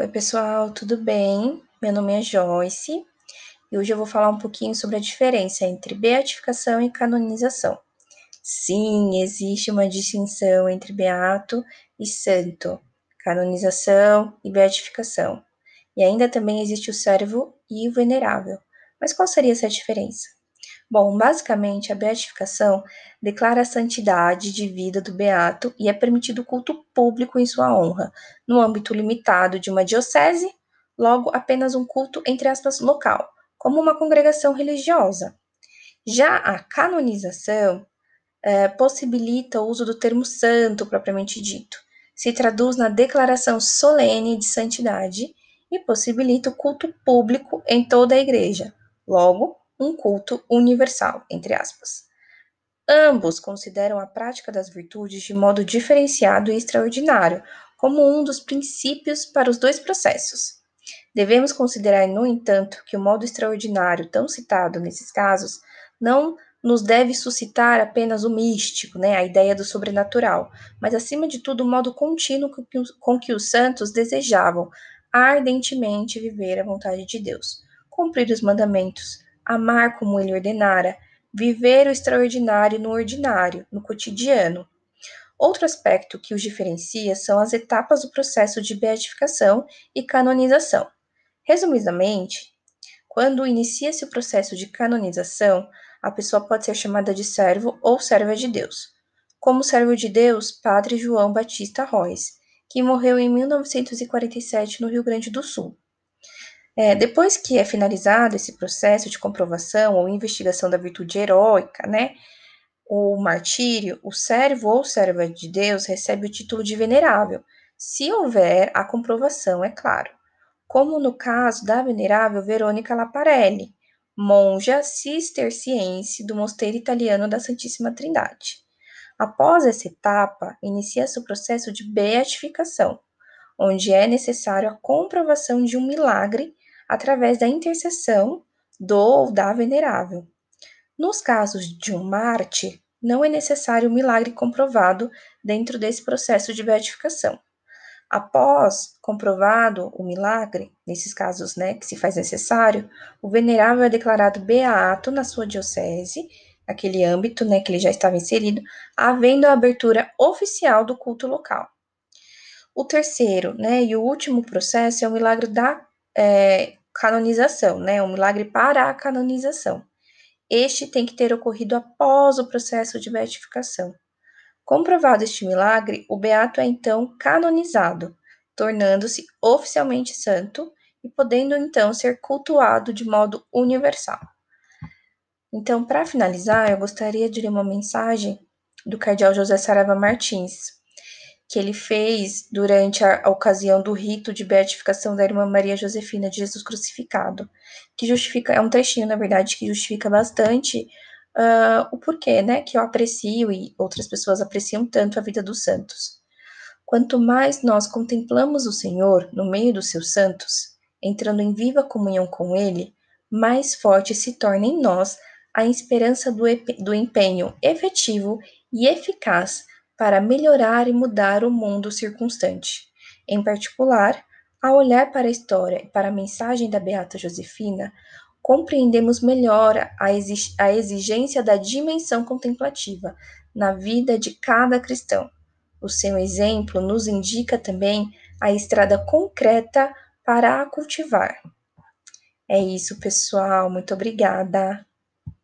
Oi, pessoal, tudo bem? Meu nome é Joyce e hoje eu vou falar um pouquinho sobre a diferença entre beatificação e canonização. Sim, existe uma distinção entre beato e santo, canonização e beatificação. E ainda também existe o servo e o venerável. Mas qual seria essa diferença? Bom, basicamente, a beatificação declara a santidade de vida do beato e é permitido culto público em sua honra, no âmbito limitado de uma diocese, logo apenas um culto, entre aspas, local, como uma congregação religiosa. Já a canonização é, possibilita o uso do termo santo propriamente dito, se traduz na declaração solene de santidade e possibilita o culto público em toda a igreja. Logo, um culto universal, entre aspas. Ambos consideram a prática das virtudes de modo diferenciado e extraordinário, como um dos princípios para os dois processos. Devemos considerar, no entanto, que o modo extraordinário tão citado nesses casos não nos deve suscitar apenas o místico, né, a ideia do sobrenatural, mas acima de tudo o modo contínuo com que, com que os santos desejavam ardentemente viver a vontade de Deus, cumprir os mandamentos, amar como ele ordenara, viver o extraordinário no ordinário, no cotidiano. Outro aspecto que os diferencia são as etapas do processo de beatificação e canonização. Resumidamente, quando inicia-se o processo de canonização, a pessoa pode ser chamada de servo ou serva de Deus. Como servo de Deus, Padre João Batista Royce, que morreu em 1947 no Rio Grande do Sul. É, depois que é finalizado esse processo de comprovação ou investigação da virtude heróica, né, o martírio, o servo ou serva de Deus recebe o título de venerável, se houver a comprovação, é claro. Como no caso da venerável Verônica Laparelli, monja cisterciense do mosteiro italiano da Santíssima Trindade. Após essa etapa, inicia-se o processo de beatificação, onde é necessário a comprovação de um milagre através da intercessão do ou da venerável. Nos casos de um mártir, não é necessário um milagre comprovado dentro desse processo de beatificação. Após comprovado o milagre, nesses casos né, que se faz necessário, o venerável é declarado beato na sua diocese, aquele âmbito né, que ele já estava inserido, havendo a abertura oficial do culto local. O terceiro né, e o último processo é o milagre da é, canonização, né? Um milagre para a canonização. Este tem que ter ocorrido após o processo de beatificação. Comprovado este milagre, o beato é então canonizado, tornando-se oficialmente santo e podendo então ser cultuado de modo universal. Então, para finalizar, eu gostaria de ler uma mensagem do cardeal José Sarava Martins, que ele fez durante a, a, ocasião do rito de beatificação da irmã Maria Josefina de Jesus crucificado, que justifica, é um trechinho, na verdade, que justifica bastante uh, o porquê, né, que eu aprecio e outras pessoas apreciam tanto a vida dos santos. Quanto mais nós contemplamos o Senhor no meio dos seus santos, entrando em viva comunhão com Ele, mais forte se torna em nós a esperança do, do empenho efetivo e eficaz para melhorar e mudar o mundo circunstante. Em particular, ao olhar para a história e para a mensagem da Beata Josefina, compreendemos melhor a, exigência da dimensão contemplativa na vida de cada cristão. O seu exemplo nos indica também a estrada concreta para a cultivar. É isso, pessoal. Muito obrigada.